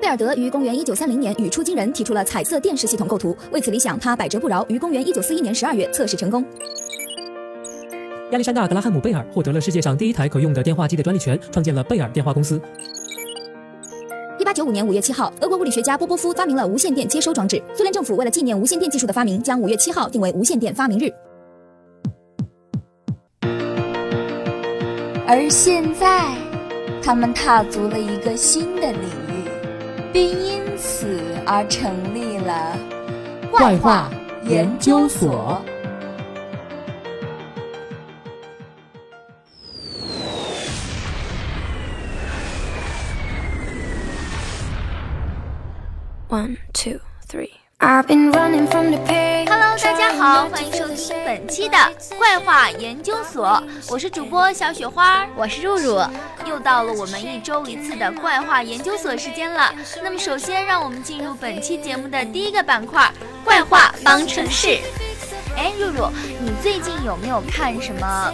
贝尔德于公元一九三零年与出金人提出了彩色电视系统构图，为此理想他百折不挠，于公元一九四一年十二月测试成功。亚历山大·格拉汉姆·贝尔获得了世界上第一台可用的电话机的专利权，创建了贝尔电话公司。一八九五年五月七号，俄国物理学家波波夫发明了无线电接收装置。苏联政府为了纪念无线电技术的发明，将五月七号定为无线电发明日。而现在，他们踏足了一个新的领域，并因此而成立了怪话研究所。One, two, three. I've been running from the pain. Hello，大家好，欢迎收听本期的怪话研究所，我是主播小雪花，我是露露，又到了我们一周一次的怪话研究所时间了。那么首先，让我们进入本期节目的第一个板块——怪话方程式。哎，露露，你最近有没有看什么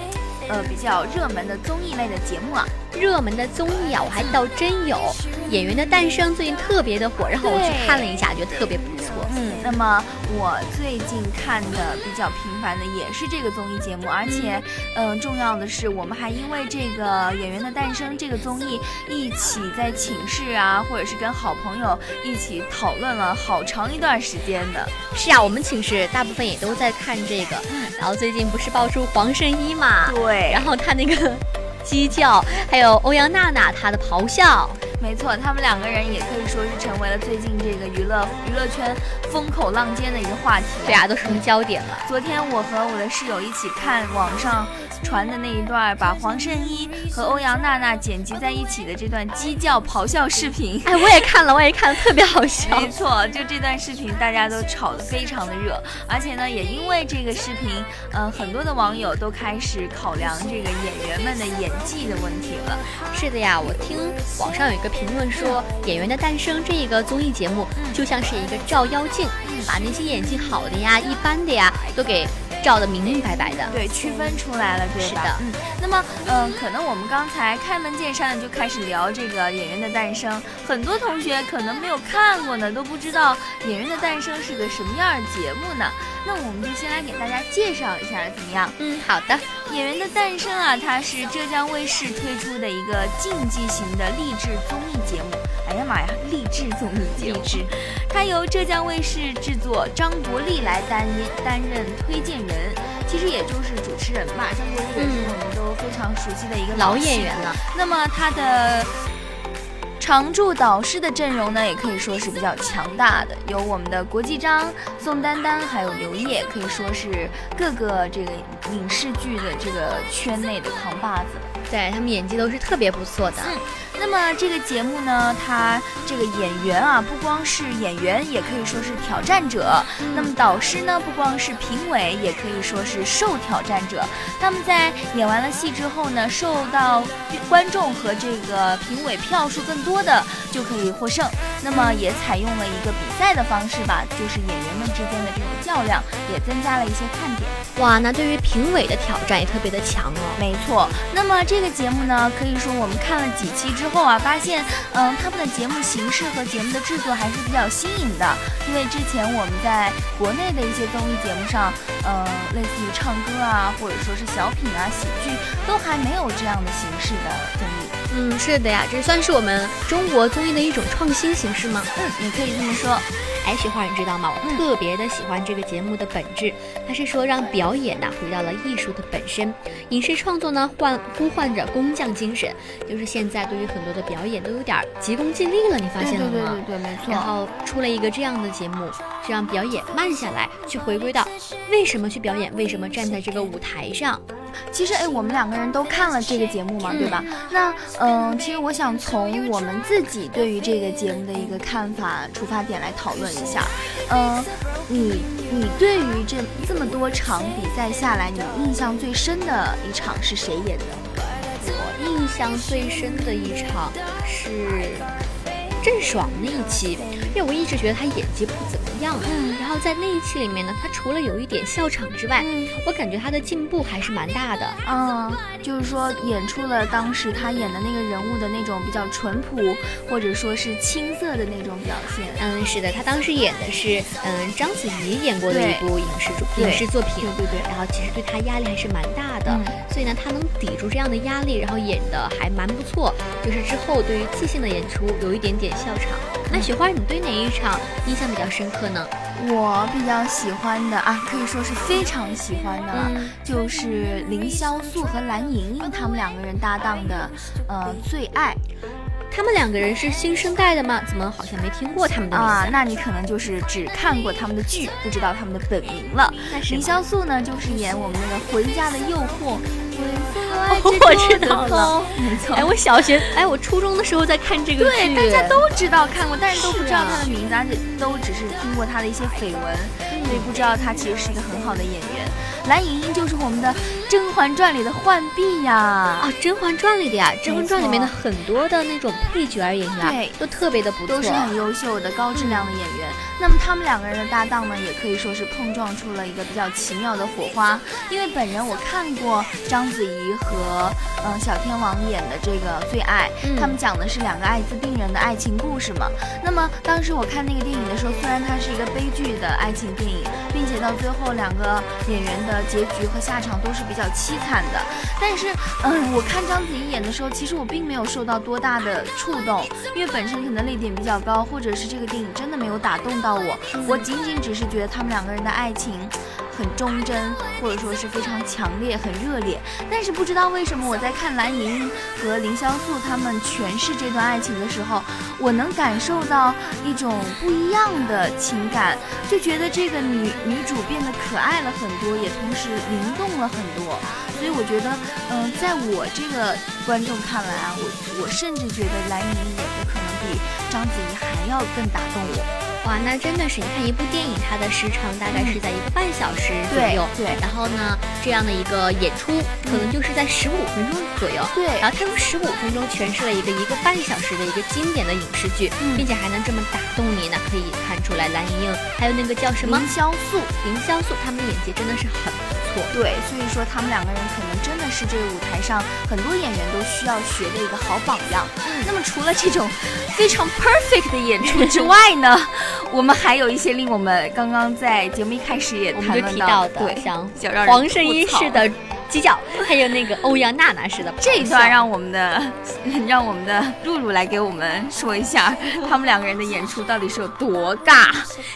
呃比较热门的综艺类的节目啊？热门的综艺啊，我还倒真有，《演员的诞生》最近特别的火，然后我去看了一下，觉得特别不错。嗯，那么我最近看的比较频繁的也是这个综艺节目，而且，嗯，重要的是，我们还因为这个《演员的诞生》这个综艺一起在寝室啊，或者是跟好朋友一起讨论了好长一段时间的。是啊，我们寝室大部分也都在看这个。嗯，然后最近不是爆出黄圣依嘛？对，然后他那个。鸡叫，还有欧阳娜娜她的咆哮，没错，他们两个人也可以说是成为了最近这个娱乐娱乐圈风口浪尖的一个话题，对啊，都成焦点了。昨天我和我的室友一起看网上。传的那一段把黄圣依和欧阳娜娜剪辑在一起的这段鸡叫咆哮视频，哎，我也看了，我也看了，特别好笑。没错，就这段视频，大家都炒得非常的热，而且呢，也因为这个视频，嗯，很多的网友都开始考量这个演员们的演技的问题了。是的呀，我听网上有一个评论说，《演员的诞生》这一个综艺节目就像是一个照妖镜，把那些演技好的呀、一般的呀都给。照得明明白白的，对，区分出来了，对吧？嗯，那么，嗯，可能我们刚才开门见山的就开始聊这个《演员的诞生》，很多同学可能没有看过呢，都不知道《演员的诞生》是个什么样的节目呢？那我们就先来给大家介绍一下，怎么样？嗯，好的，《演员的诞生》啊，它是浙江卫视推出的一个竞技型的励志综艺节目。哎呀妈呀，励志综艺节目，它由浙江卫视制作，张国立来担担任推荐人。其实也就是主持人吧，张国立也是我们都非常熟悉的一个老演员了。那么他的常驻导师的阵容呢，也可以说是比较强大的，有我们的国际章、宋丹丹，还有刘烨，可以说是各个这个影视剧的这个圈内的扛把子。对他们演技都是特别不错的。嗯，那么这个节目呢，它这个演员啊，不光是演员，也可以说是挑战者。那么导师呢，不光是评委，也可以说是受挑战者。他们在演完了戏之后呢，受到观众和这个评委票数更多的就可以获胜。那么也采用了一个比赛的方式吧，就是演员们之间的这种较量，也增加了一些看点。哇，那对于评委的挑战也特别的强哦。没错，那么这个节目呢，可以说我们看了几期之后啊，发现，嗯，他们的节目形式和节目的制作还是比较新颖的。因为之前我们在国内的一些综艺节目上，呃，类似于唱歌啊，或者说是小品啊、喜剧，都还没有这样的形式的综艺。嗯，是的呀，这算是我们中国综艺的一种创新形式吗？嗯，也可以这么说。哎，雪花，你知道吗？我特别的喜欢这个节目的本质，它是说让表演呢回到了艺术的本身。影视创作呢唤呼唤着工匠精神，就是现在对于很多的表演都有点急功近利了，你发现了吗？对对对对，没错。然后出了一个这样的节目，就让表演慢下来，去回归到为什么去表演，为什么站在这个舞台上。其实，哎，我们两个人都看了这个节目嘛，对吧？那，嗯，其实我想从我们自己对于这个节目的一个看法出发点来讨论一下。嗯，你你对于这这么多场比赛下来，你印象最深的一场是谁演的？我印象最深的一场是郑爽那一期，因为我一直觉得她演技不怎么样。嗯。然后在那一期里面呢，她除了有一点笑场之外，嗯。我感觉她的进步还是蛮大的。嗯，就是说演出了当时她演的那个人物的那种比较淳朴，或者说是青涩的那种表现。嗯，是的，她当时演的是嗯章子怡演过的一部影视作影视作品，对对对。然后其实对她压力还是蛮大的，嗯。所以呢，她能抵住这样的压力，然后演的还蛮不错。就是之后对于即兴的演出有一点点笑场。那雪花，你对哪一场印象比较深刻呢？我比较喜欢的啊，可以说是非常喜欢的了，嗯就是凌潇肃和蓝盈莹他们两个人搭档的，呃，最爱他们两个人是新生代的吗？怎么好像没听过他们的名字？啊，那你可能就是只看过他们的剧，不知道他们的本名了。凌潇肃呢，就是演我们那个《回家的诱惑》，When I 我知道了，没错。哎，我小学，哎，我初中的时候在看这个剧，对，大家都知道看过，但是都不知道他的名字，而且都只是听过他的一些绯闻，所以不知道他其实是一个很好的演员。蓝盈莹就是我们的《甄嬛传》里的浣碧呀，啊，《甄嬛传》里的呀，《甄嬛传》里面的很多的那种配角演员啊，对都特别的不错，都是很优秀的高质量的演员。那么他们两个人的搭档呢，也可以说是碰撞出了一个比较奇妙的火花。因为本人我看过章子怡和嗯、呃小天王演的这个《最爱》，嗯他们讲的是两个艾滋病人的爱情故事嘛。那么当时我看那个电影的时候，虽然它是一个悲剧的爱情电影，并且到最后两个演员的结局和下场都是比较凄惨的，但是嗯，我看章子怡演的时候，其实我并没有受到多大的触动，因为本身可能泪点比较高，或者是这个电影真的没有打动到我，我仅仅只是觉得他们两个人的爱情。很忠贞，或者说是非常强烈、很热烈，但是不知道为什么我在看蓝盈莹和凌潇肃他们诠释这段爱情的时候，我能感受到一种不一样的情感，就觉得这个女女主变得可爱了很多，也同时灵动了很多。所以我觉得，嗯、在我这个观众看来啊，我我甚至觉得蓝盈莹演的可能比章子怡还要更打动我。哇，那真的是，你看一部电影，它的时长大概是在一个半小时左右，对对然后呢，这样的一个演出可能就是在十五分钟左右，对然后他用十五分钟诠释了一个一个半小时的一个经典的影视剧，嗯并且还能这么打动你，那可以看出来蓝盈莹还有那个叫什么凌潇肃，凌潇肃，他们的演技真的是很不错。对，所以说他们两个人可能真的是这个舞台上很多演员都需要学的一个好榜样。嗯那么除了这种非常 perfect 的演出之外呢，我们还有一些令我们刚刚在节目一开始也谈论提到的，对，像比较让人黄圣依吐槽式的犄角，还有那个欧阳娜娜似的。这一段让我们的 让我们的露露来给我们说一下，他们两个人的演出到底是有多尬。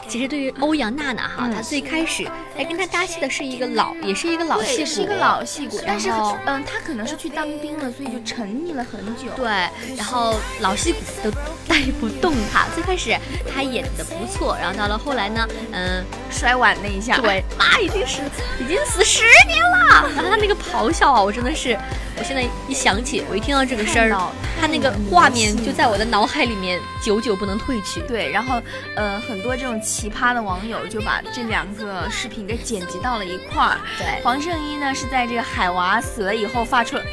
其实对于欧阳娜娜哈，嗯她最开始哎跟她搭戏的是一个老，也是一个老戏，骨，是一个老戏骨，但是嗯，她可能是去当兵了，所以就沉溺了很久。对，然后老戏骨都带不动她。最开始她演的不错，然后到了后来呢，嗯，摔碗那一下，对，妈已经是已经死十年了。然后她那这个咆哮啊，我真的是，我现在一想起，我一听到这个声儿看到，她那个画面就在我的脑海里面久久不能褪去。对，然后呃，很多这种奇葩的网友就把这两个视频给剪辑到了一块儿。对黄圣依呢是在这个海娃死了以后发出了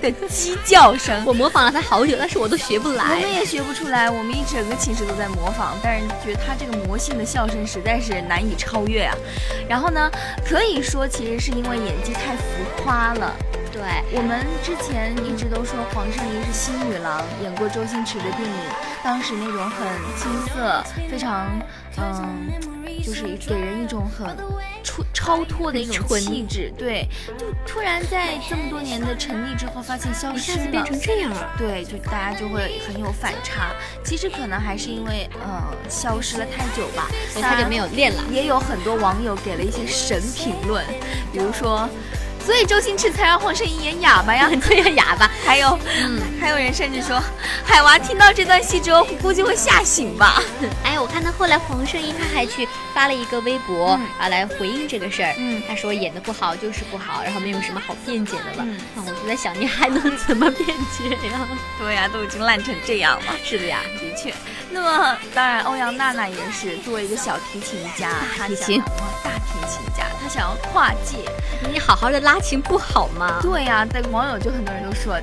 的鸡叫声。我模仿了他好久，但是我都学不来我。们也学不出来，我们一整个寝室都在模仿，但是觉得他这个魔性的笑声实在是难以超越啊。然后呢，可以说其实是因为演技太浮夸了。对，我们之前一直都说黄圣依是新女郎，演过周星驰的电影，当时那种很青涩，非常嗯，就是给人一种很出超脱的一种气质。对，就突然在这么多年的沉溺之后，发现消失了变。成这样了。对，就大家就会很有反差。其实可能还是因为呃消失了太久吧，所以他就没有练了。也有很多网友给了一些神评论，比如说，所以周星驰才让黄圣依演哑巴呀。对呀，哑巴。还有，嗯，还有人甚至说，海娃听到这段戏之后，估计会吓醒吧。哎，我看到后来黄圣依他还去发了一个微博，嗯啊，来回应这个事儿。嗯他说演的不好就是不好，然后没有什么好辩解的了。嗯那我就在想，你还能怎么辩解呀？对呀、都已经烂成这样了。是的呀，的确，那么当然，欧阳娜娜也是作为一个小提琴家，大提琴哇，大提琴家，她想要跨界。你好好的拉琴不好吗？对呀、但网友就很多人都说，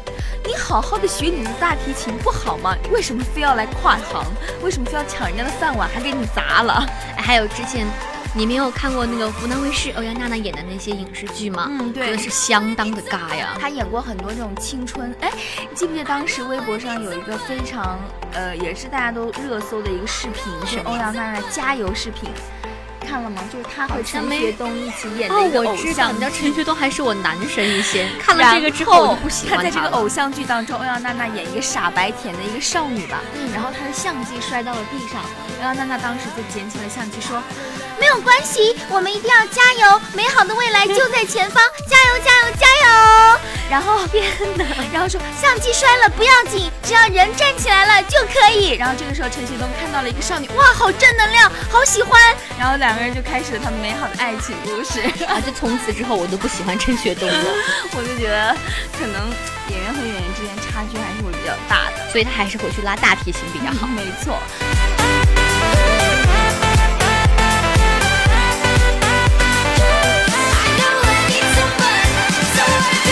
你好好的学你的大提琴不好吗？为什么非要来跨行？为什么非要抢人家的饭碗，还给你砸了？哎还有之前。你没有看过那个湖南卫视欧阳娜娜演的那些影视剧吗？嗯对真的是相当的尬呀。她演过很多这种青春，哎，你记不记得当时微博上有一个非常呃，也是大家都热搜的一个视频，是欧阳娜娜加油视频，看了吗？就是他和陈学冬一起演的哦一，个偶像你知道陈学冬还是我男神一些。看了这个之后，然我就不喜欢他在这个偶像剧当中，欧阳娜娜演一个傻白甜的一个少女吧，嗯然后她的相机摔到了地上，欧阳娜娜当时就捡起了相机说：“没有关系，我们一定要加油，美好的未来就在前方，加油加油加油！”然后天哪，然后说相机摔了不要紧，只要人站起来了就可以。然后这个时候陈学冬看到了一个少女，哇，好正能量，好喜欢，然后两个人就开始了他们美好的爱情故事。啊！就从此之后，我都不喜欢陈学冬了，我就觉得可能演员和演员之间差距还是会比较大的。所以他还是回去拉大提琴比较好。没错。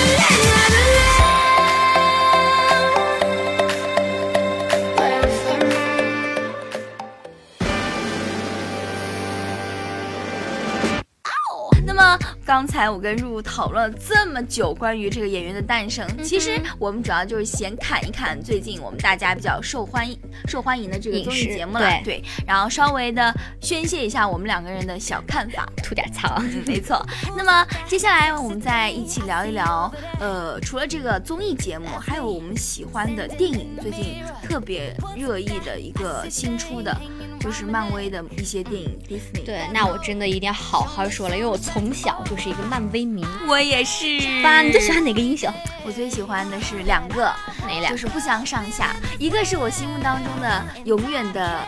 那刚才我跟入入讨论了这么久关于这个演员的诞生，其实我们主要就是先看一看最近我们大家比较受欢迎、受欢迎的这个综艺节目了，对然后稍微的宣泄一下我们两个人的小看法。吐点槽。嗯，没错。那么接下来我们再一起聊一聊，呃，除了这个综艺节目，还有我们喜欢的电影，最近特别热议的一个新出的，就是漫威的一些电影，Disney。对，那我真的一定要好好说了，因为我从小就是一个漫威迷。我也是。爸，你最喜欢哪个英雄？我最喜欢的是两个，哪两就是不相上下。一个是我心目当中的永远的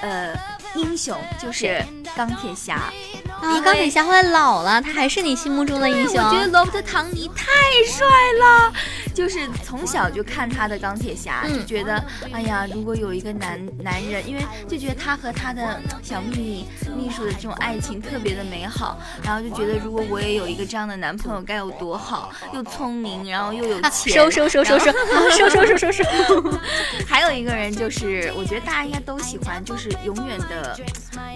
呃英雄，就是钢铁侠。啊，钢铁侠后来老了，他还是你心目中的英雄。我觉得罗伯特·唐尼太帅了，就是从小就看他的钢铁侠，嗯就觉得哎呀，如果有一个男男人，因为就觉得他和他的小秘密秘书的这种爱情特别的美好，然后就觉得如果我也有一个这样的男朋友该有多好，又聪明，然后又有啊钱，收收收收收，啊收收收收收。还有一个人就是，我觉得大家应该都喜欢，就是永远的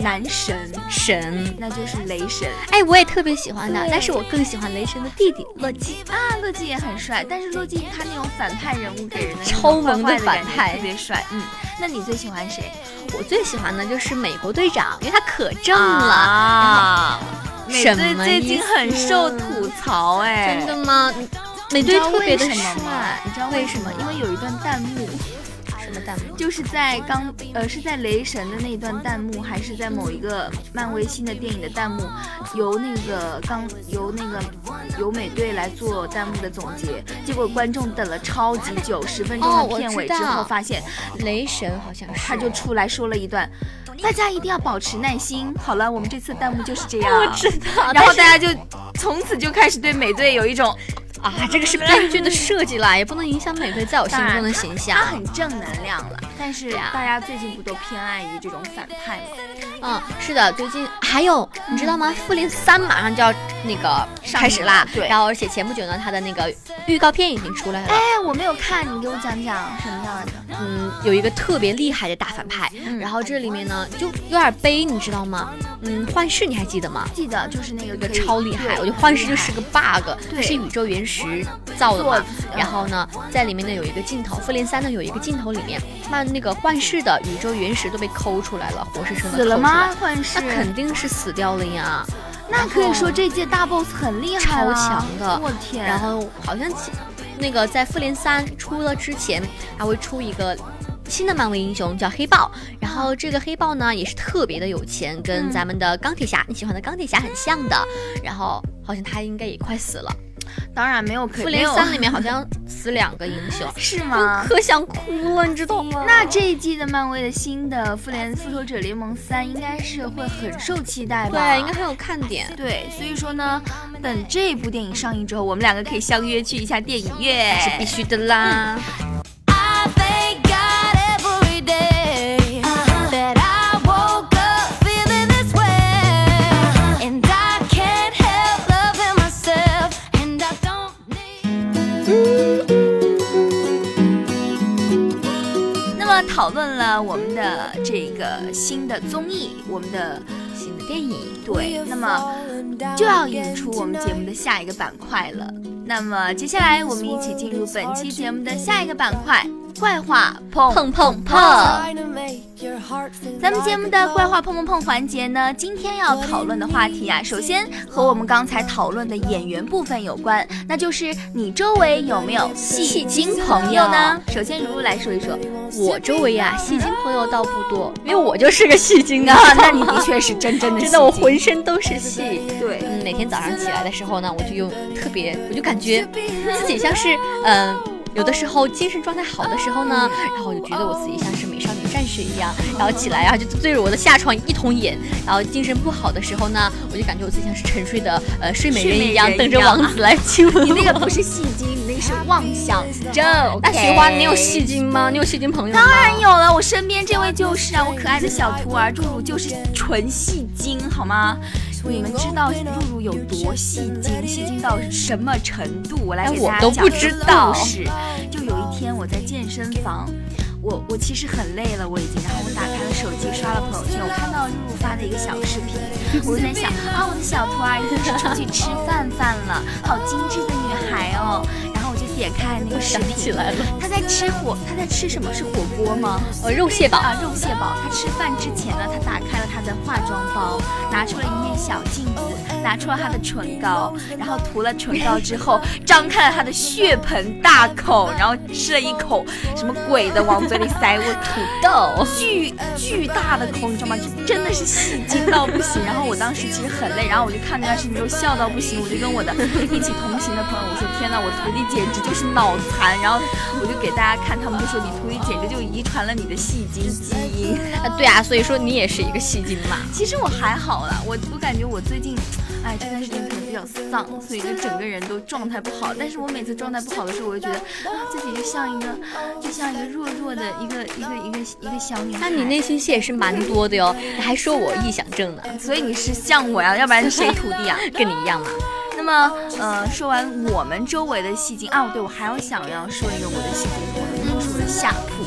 男神，神，那就是雷神哎，我也特别喜欢他，但是我更喜欢雷神的弟弟洛基。啊。洛基也很帅，但是洛基他那种反派人物给人的超萌的反派特别帅。嗯，那你最喜欢谁？我最喜欢的就是美国队长，因为他可正了。啊，美什队么最近很受吐槽哎，真的吗？美队特别的帅？，你知道为什么？因为有一段弹幕，什么弹幕？就是在刚呃是在雷神的那段弹幕，还是在某一个漫威新的电影的弹幕，由那个刚由那个由美队来做弹幕的总结，结果观众等了超级久，十分钟的片尾之后，发现雷神好像是他就出来说了一段。大家一定要保持耐心。好了，我们这次弹幕就是这样。我知道，然后大家就从此就开始对美队有一种啊，这个是编剧的设计啦，也不能影响美队在我心中的形象 他。很正能亮了。但是啊大家最近不都偏爱于这种反派吗？嗯，是的，最近还有你知道吗？复联三马上就要那个开始啦，对然后而且前不久呢，它的那个预告片已经出来了。哎，我没有看，你给我讲讲什么样的？嗯，有一个特别厉害的大反派，嗯然后这里面呢就有点悲，你知道吗？嗯，幻视你还记得吗？记得就是那个超厉害，我觉得幻视就是个 bug，对是宇宙原石造的。然后呢，在里面呢有一个镜头，复联三呢有一个镜头里面，那那个幻视的宇宙原石都被抠出来了，活生生的死了吗？？幻视那肯定是死掉了呀。那可以说这届大 boss 很厉害了超强的我天！然后好像其那个在复联三出了之前，还会出一个。新的漫威英雄叫黑豹，然后这个黑豹呢也是特别的有钱，跟嗯咱们的钢铁侠，你喜欢的钢铁侠很像的。然后好像他应该也快死了，当然没有可复联三里面好像死两个英雄，是吗？可想哭了，你知道吗？那这一季的漫威的新的复联复仇者联盟三应该是会很受期待吧？对，应该很有看点。对，所以说呢，等这部电影上映之后，我们两个可以相约去一下电影院，是必须的啦。那么讨论了我们的这个新的综艺，我们的新的电影，对，那么就要引出我们节目的下一个板块了。那么接下来，我们一起进入本期节目的下一个板块——怪话碰碰碰碰。咱们节目的怪话碰碰碰环节呢，今天要讨论的话题啊，首先和我们刚才讨论的演员部分有关，那就是你周围有没有戏精朋友呢？首先，如如来说一说。我周围呀、戏精朋友倒不多，因为我就是个戏精啊。那你的确是真真的 真的，我浑身都是戏。对嗯，每天早上起来的时候呢，我就用特别，我就感觉 自己像是嗯。有的时候精神状态好的时候呢，然后我就觉得我自己像是美少女战士一样，然后起来然后就对着我的下床一通演，然后精神不好的时候呢，我就感觉我自己像是沉睡的呃睡美人一样，等着王子来亲吻 我。你那个不是戏精，你那个是妄想症。那雪花，你有戏精吗？你有戏精朋友吗？当然有了，我身边这位就是啊，我可爱的小徒儿入入就是纯戏精，好吗？你们知道露露有多戏精，戏精到什么程度？我来哎给大家我都不讲故事。就有一天我在健身房，我我其实很累了，我已经，然后我打开了手机刷了朋友圈，我看到露露发的一个小视频，我就在想啊，我的小徒儿一定是出去吃饭饭了，好精致的女孩哦。点开那个视想频，起来了，他在吃火，他在吃什么？是火锅吗？呃，肉蟹堡。啊，肉蟹堡。他吃饭之前呢，他打开了他的化妆包，拿出了一面小镜子，拿出了他的唇膏，然后涂了唇膏之后，张开了他的血盆大口，然后吃了一口什么鬼的往嘴里塞，我土豆，巨巨大的口，你知道吗？就真的是戏精到不行。然后我当时其实很累，然后我就看那段视频之后笑到不行，我就跟我的一起同行的朋友我说：天呐，我徒弟简直就是脑残。然后我就给大家看，他们就说你徒弟简直就遗传了你的戏精基因。啊，对啊，所以说你也是一个戏精嘛。其实我还好啦，我我感觉我最近，哎，这段时间可能比较丧，所以就整个人都状态不好。但是我每次状态不好的时候，我就觉得啊，自己就像一个就像一个弱弱的一个一个一个一个小女孩。那你内心戏也是蛮多的哟，你还说我臆想症呢，所以你是像我呀，要不然谁徒弟啊？跟你一样嘛。那么，呃，说完我们周围的戏精啊，对我还要想要说一个我的戏精朋友，就是我的下铺，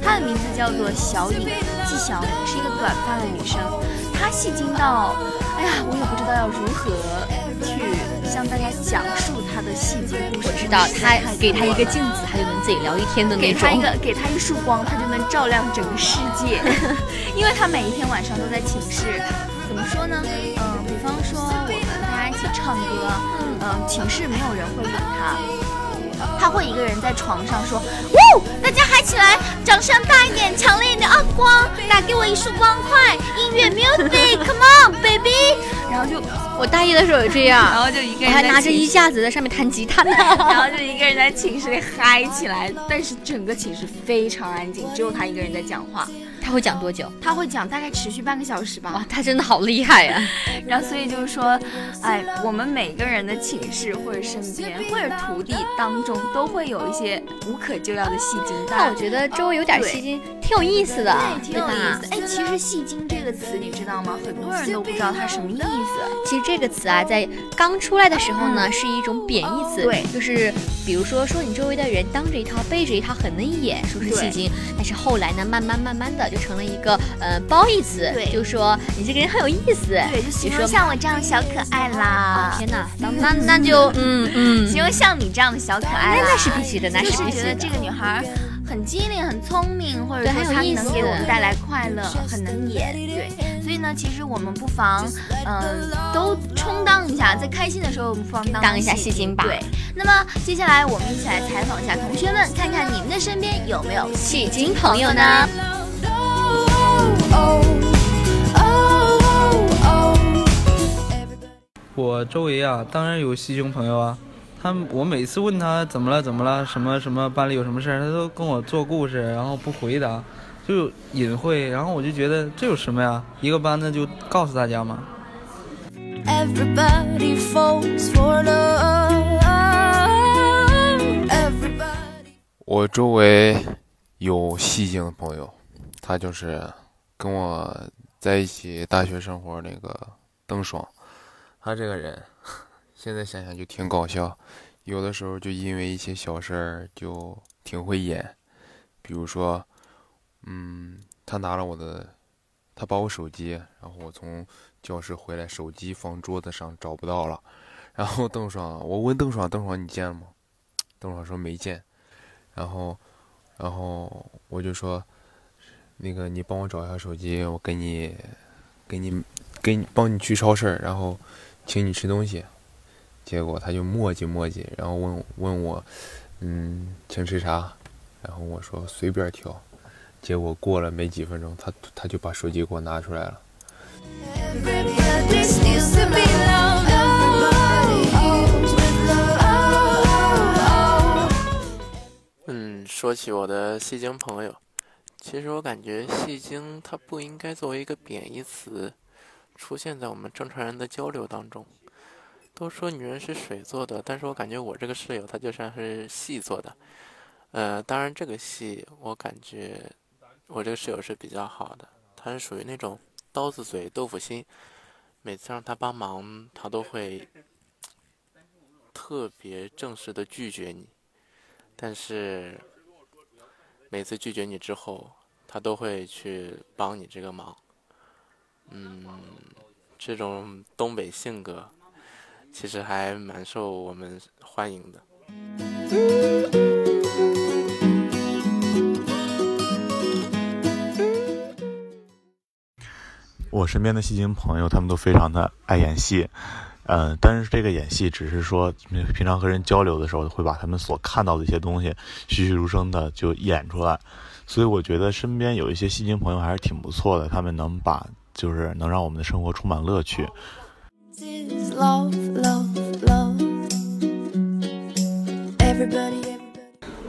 她的名字叫做小颖，季小颖，是一个短发的女生。她戏精到，哎呀，我也不知道要如何去向大家讲述她的戏精故事。我知道因为实他给她一个镜子，她就能自己聊一天的那种给她一。个，给他一束光，她就能照亮整个世界。因为她每一天晚上都在寝室，怎么说呢？嗯、比方说我唱歌，嗯、寝室没有人会理他。他会一个人在床上说：“呜，大家嗨起来，掌声大一点，强烈一点啊！光，打给我一束光，快！音乐 music，come on baby。”然后就，我大一的时候也这样然，后就一个人我还拿着衣架子在上面弹吉他呢。然后就一个人在寝室里嗨起来，但是整个寝室非常安静，只有他一个人在讲话。他会讲多久？他会讲大概持续半个小时吧哇，，他真的好厉害呀、然后所以就是说，哎，我们每个人的寝室或者身边或者徒弟当中都会有一些无可救药的戏精，当然那我觉得周围有点戏精挺有意思的，对，挺有吧意思。哎，其实“戏精”这个词你知道吗？很多人都不知道它什么意思。其实这个词啊，在刚出来的时候呢，是一种贬义词，对就是比如说说你周围的人当着一套背着一套很能演，说是戏精，但是后来呢，慢慢慢慢的就成了一个呃褒义词，就说你这个人很有意思，对，就比如说形容像我这样的小可爱啦。啊，。天哪，那那那就 嗯嗯，形容像你这样的小可爱啦，那那是必须的，那就是是必须的。觉得这个女孩很机灵、很聪明，或者说她能给我们带来快乐，很能演。对，所以呢，其实我们不妨，嗯、都充当一下，在开心的时候，我们不妨当当一下戏戏精吧。对，那么接下来我们一起来采访一下同学们，看看你们的身边有没有戏精朋友呢？我周围啊，当然有戏精朋友啊。他们我每次问他怎么了怎么了，什么什么班里有什么事儿，他都跟我做故事，然后不回答，就隐晦。然后我就觉得这有什么呀？一个班的就告诉大家嘛。Everybody falls for love. Everybody. 我周围有戏精的朋友，他就是跟我在一起大学生活那个邓爽，他这个人现在想想就挺搞笑，有的时候就因为一些小事儿就挺会演，比如说嗯，他拿了我的，他把我手机，然后我从教室回来，手机放桌子上找不到了。然后邓爽，我问邓爽，邓爽你见了吗？邓爽说没见。然后，然后我就说，那个你帮我找一下手机，我给你，给你，给你帮你去超市，然后请你吃东西。结果他就磨叽磨叽，然后问问我，嗯，请吃啥？然后我说随便挑。结果过了没几分钟，他他就把手机给我拿出来了。嗯，说起我的戏精朋友，其实我感觉戏精它不应该作为一个贬义词出现在我们正常人的交流当中。都说女人是水做的，但是我感觉我这个室友她就像是戏做的。呃，当然这个戏我感觉我这个室友是比较好的，她是属于那种刀子嘴豆腐心，每次让她帮忙，她都会特别正式的拒绝你。但是每次拒绝你之后，他都会去帮你这个忙。嗯，这种东北性格其实还蛮受我们欢迎的。我身边的戏精朋友，他们都非常的爱演戏。嗯，但是这个演戏只是说，平常和人交流的时候，会把他们所看到的一些东西栩栩如生的就演出来。所以我觉得身边有一些戏精朋友还是挺不错的，他们能把就是能让我们的生活充满乐趣。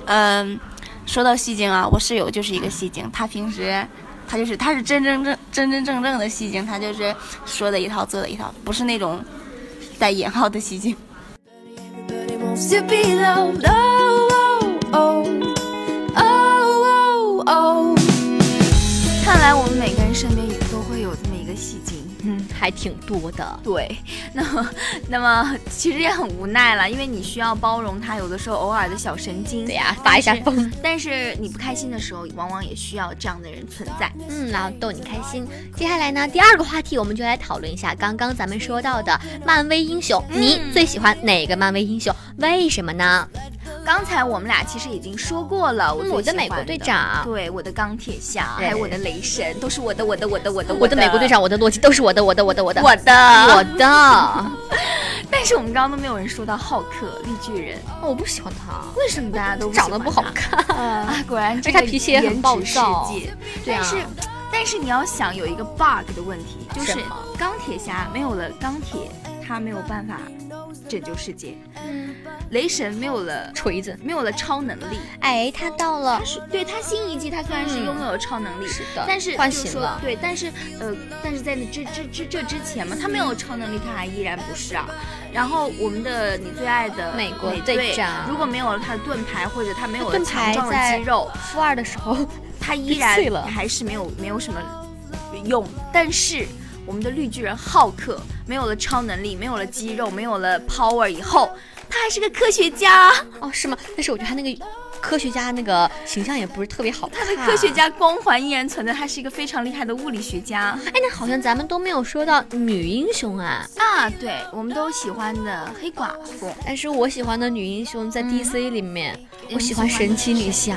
嗯，说到戏精啊，我室友就是一个戏精，他平时他就是他是真真正真真正正的戏精，他就是说的一套做的一套，不是那种。带引号的戏精。看来我们每个人身边也都会有这么一个戏精。嗯，还挺多的。对，那么，那么其实也很无奈了，因为你需要包容他有的时候偶尔的小神经。对呀，发一下疯。但是你不开心的时候，往往也需要这样的人存在。嗯，然后逗你开心。接下来呢，第二个话题我们就来讨论一下刚刚咱们说到的漫威英雄，你最喜欢哪个漫威英雄？为什么呢？刚才我们俩其实已经说过了，我的美国队长，对，我的钢铁侠，还有我的雷神，都是我的，我的，我的，我的，我的。美国队长，我的洛基，都是我的，我的，我的，我的，我的，我的。但是我们刚刚都没有人说到浩克绿巨人，我不喜欢他，为什么大家都长得不好看。啊？果然这个脾气也很暴躁。但是，但是你要想有一个 bug 的问题，就是钢铁侠没有了钢铁，他没有办法。拯救世界，嗯，雷神没有了锤子，没有了超能力，哎，他到了，是对他新一季，他虽然是拥有了超能力，是的，但是唤醒了，对，但是呃，但是在这这这这之前嘛，他没有超能力，他还依然不是啊。然后我们的你最爱的美国队长，如果没有了他的盾牌，或者他没有了强壮的肌肉，负二的时候，他依 然还是没有没有什么用，但是。我们的绿巨人浩克没有了超能力，没有了肌肉，没有了 power 以后，他还是个科学家哦，是吗？但是我觉得他那个。科学家那个形象也不是特别好看，他的科学家光环依然存在，他是一个非常厉害的物理学家。哎，那好像咱们都没有说到女英雄啊。啊，对，我们都喜欢的黑寡妇，但是我喜欢的女英雄在 DC 里面，我喜欢神奇女侠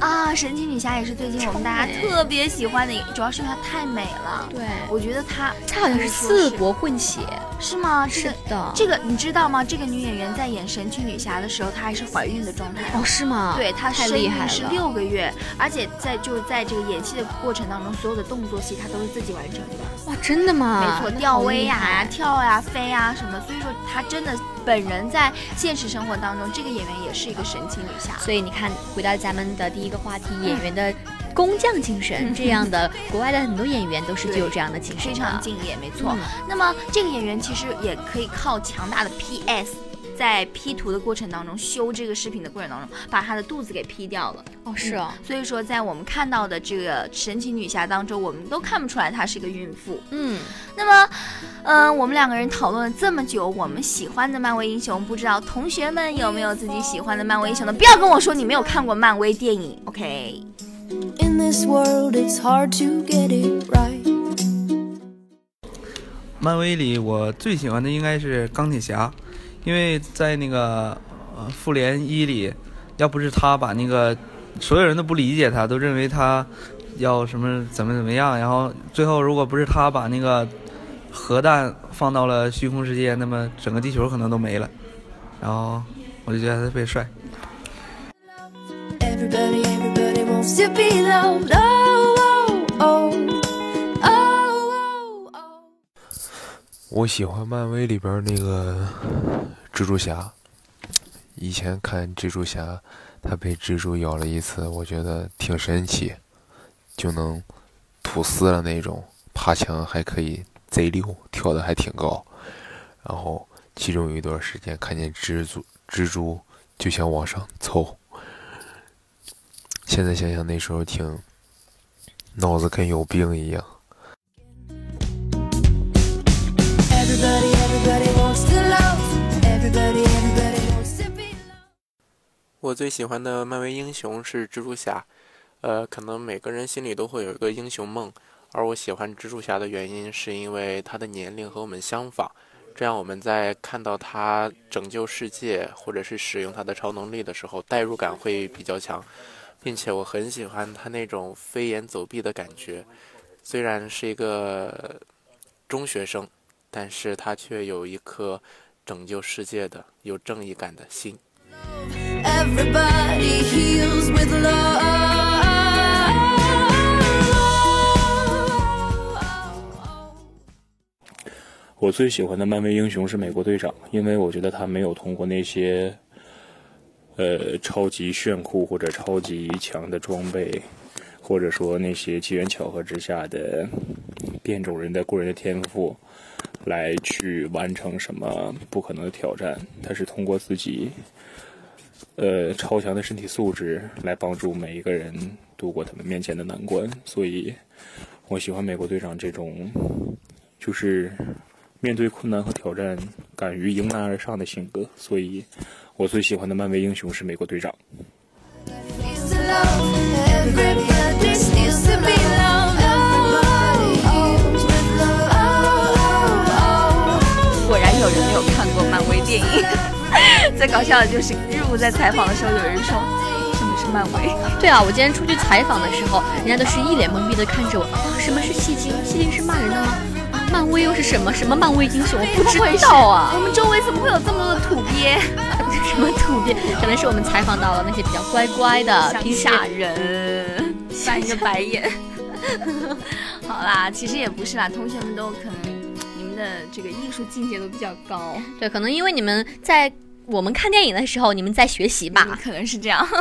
啊，神奇女侠也是最近我们大家特别喜欢的，主要是因为她太美了。对，我觉得她她好像是四国混血，是吗？是的，这个你知道吗？这个女演员在演神奇女侠的时候，她还是怀孕的状态。哦，是吗？对她生孕是六个月，而且在就是在这个演戏的过程当中，所有的动作戏她都是自己完成的。哇，真的吗？没错，吊威亚呀、跳呀、飞呀什么，所以说她真的本人在现实生活当中，这个演员也是一个神奇女侠。所以你看，回到咱们的第一个话题，演员的工匠精神，这样的国外的很多演员都是具有这样的精神，非常敬业，没错。那么这个演员其实也可以靠强大的 PS。在 P 图的过程当中，修这个视频的过程当中，把她的肚子给 P 掉了。哦，是哦。所以说，在我们看到的这个神奇女侠当中，我们都看不出来她是个孕妇。嗯。那么，嗯，我们两个人讨论了这么久，我们喜欢的漫威英雄，不知道同学们有没有自己喜欢的漫威英雄呢？不要跟我说你没有看过漫威电影，OK？In this world, it's hard to get it right. 漫威里我最喜欢的应该是钢铁侠，因为在那个呃复联一里，要不是他把那个所有人都不理解他，都认为他要什么怎么怎么样，然后最后如果不是他把那个核弹放到了虚空世界，那么整个地球可能都没了。然后我就觉得他特别帅。Everybody, everybody wants to be loved. Oh. 我喜欢漫威里边那个蜘蛛侠。以前看蜘蛛侠，他被蜘蛛咬了一次，我觉得挺神奇，就能吐丝了那种，爬墙还可以贼溜，跳的还挺高。然后其中有一段时间看见蜘蛛，蜘蛛就想往上凑。现在想想那时候挺脑子跟有病一样。我最喜欢的漫威英雄是蜘蛛侠，呃，可能每个人心里都会有一个英雄梦，而我喜欢蜘蛛侠的原因是因为他的年龄和我们相仿，这样我们在看到他拯救世界或者是使用他的超能力的时候，代入感会比较强，并且我很喜欢他那种飞檐走壁的感觉，虽然是一个中学生，但是他却有一颗拯救世界的有正义感的心。Everybody heals with love. 我最喜欢的漫威英雄是美国队长，因为我觉得他没有通过那些，呃，超级炫酷或者超级强的装备，或者说那些机缘巧合之下的变种人的过人的天赋，来去完成什么不可能的挑战。他是通过自己，呃，超强的身体素质来帮助每一个人度过他们面前的难关。所以，我喜欢美国队长这种，就是。面对困难和挑战，敢于迎难而上的性格，所以我最喜欢的漫威英雄是美国队长。果然有人没有看过漫威电影。最搞笑的就是日舞在采访的时候，有人说什么是漫威？对啊，我今天出去采访的时候，人家都是一脸懵逼的看着我。啊，什么是戏精？戏精是骂人的吗？啊，漫威又是什么？什么漫威英雄？我不知道啊。我们周围怎么会有这么多的土鳖？什么土鳖？可能是我们采访到了那些比较乖乖的，像平时吓人，翻一个白眼。好啦，其实也不是啦，同学们都可能你们的这个艺术境界都比较高，对，可能因为你们在我们看电影的时候，你们在学习吧，可能是这样。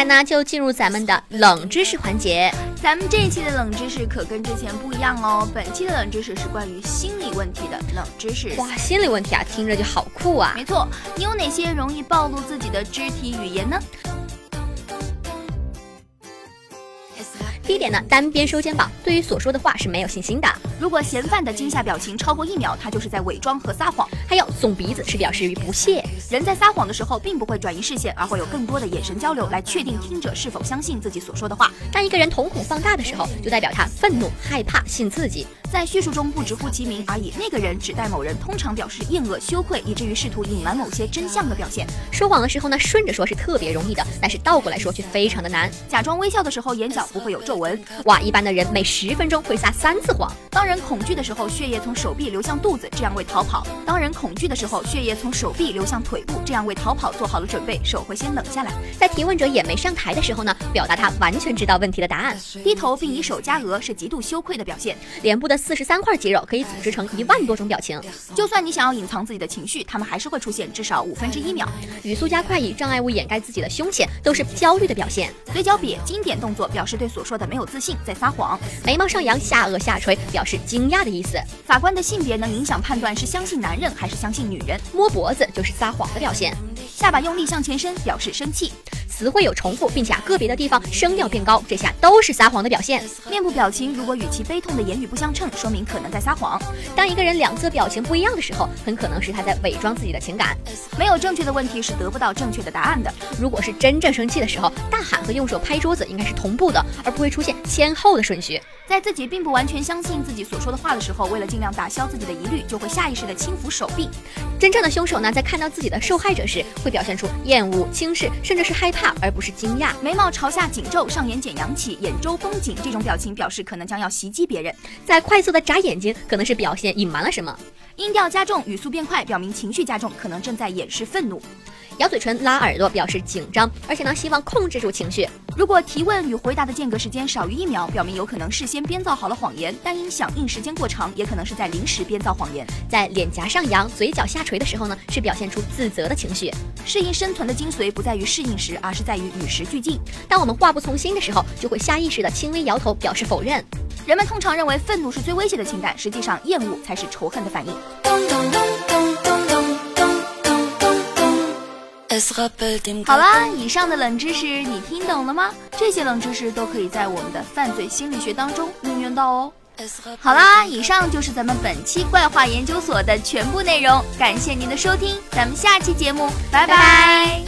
来呢，就进入咱们的冷知识环节。咱们这一期的冷知识可跟之前不一样哦，本期的冷知识是关于心理问题的冷知识。哇，心理问题啊，听着就好酷啊！没错，你有哪些容易暴露自己的肢体语言呢？第一点呢，单边收肩膀，对于所说的话是没有信心的。如果嫌犯的惊吓表情超过一秒，他就是在伪装和撒谎。还有耸鼻子是表示于不屑。人在撒谎的时候，并不会转移视线，而会有更多的眼神交流来确定听者是否相信自己所说的话。当一个人瞳孔放大的时候，就代表他愤怒、害怕、性刺激。在叙述中不直呼其名，而以那个人指代某人，通常表示厌恶、羞愧，以至于试图隐瞒某些真相的表现。说谎的时候呢，顺着说是特别容易的，但是倒过来说却非常的难。假装微笑的时候，眼角不会有皱纹。哇，一般的人每十分钟会撒三次谎。当人恐惧的时候，血液从手臂流向肚子，这样为逃跑；当人恐惧的时候，血液从手臂流向腿部，这样为逃跑做好了准备，手会先冷下来。在提问者也没上台的时候呢，表达他完全知道问题的答案。低头并以手夹额是极度羞愧的表现。脸部的四十三块肌肉可以组织成一万多种表情。就算你想要隐藏自己的情绪，他们还是会出现至少五分之一秒。语速加快以障碍物掩盖自己的凶险，都是焦虑的表现。嘴角瘪，经典动作表示对所说的没有自信，在撒谎。眉毛上扬，下颚下垂，表示惊讶的意思。法官的性别能影响判断是相信男人还是相信女人。摸脖子就是撒谎的表现。下巴用力向前伸，表示生气。词汇有重复，并且啊个别的地方声调变高，这下都是撒谎的表现。面部表情如果与其悲痛的言语不相称，说明可能在撒谎。当一个人两侧表情不一样的时候，很可能是他在伪装自己的情感。没有正确的问题是得不到正确的答案的。如果是真正生气的时候，大喊和用手拍桌子应该是同步的，而不会出现先后的顺序。在自己并不完全相信自己所说的话的时候，为了尽量打消自己的疑虑，就会下意识的轻抚手臂。真正的凶手呢，在看到自己的受害者时，会表现出厌恶、轻视，甚至是害怕，而不是惊讶。眉毛朝下紧皱，上眼睑扬起，眼周绷紧，这种表情表示可能将要袭击别人。在快速的眨眼睛，可能是表现隐瞒了什么。音调加重，语速变快，表明情绪加重，可能正在掩饰愤怒。咬嘴唇、拉耳朵，表示紧张，而且呢，希望控制住情绪。如果提问与回答的间隔时间少于一秒，表明有可能事先编造好了谎言，但因响应时间过长，也可能是在临时编造谎言。在脸颊上扬、嘴角下垂的时候呢，是表现出自责的情绪。适应生存的精髓不在于适应时，而是在于与时俱进。当我们话不从心的时候，就会下意识的轻微摇头，表示否认。人们通常认为愤怒是最危险的情感，实际上厌恶才是仇恨的反应。好啦，以上的冷知识你听懂了吗？这些冷知识都可以在我们的犯罪心理学当中运用到哦。好啦，以上就是咱们本期怪话研究所的全部内容，感谢您的收听，咱们下期节目，拜拜。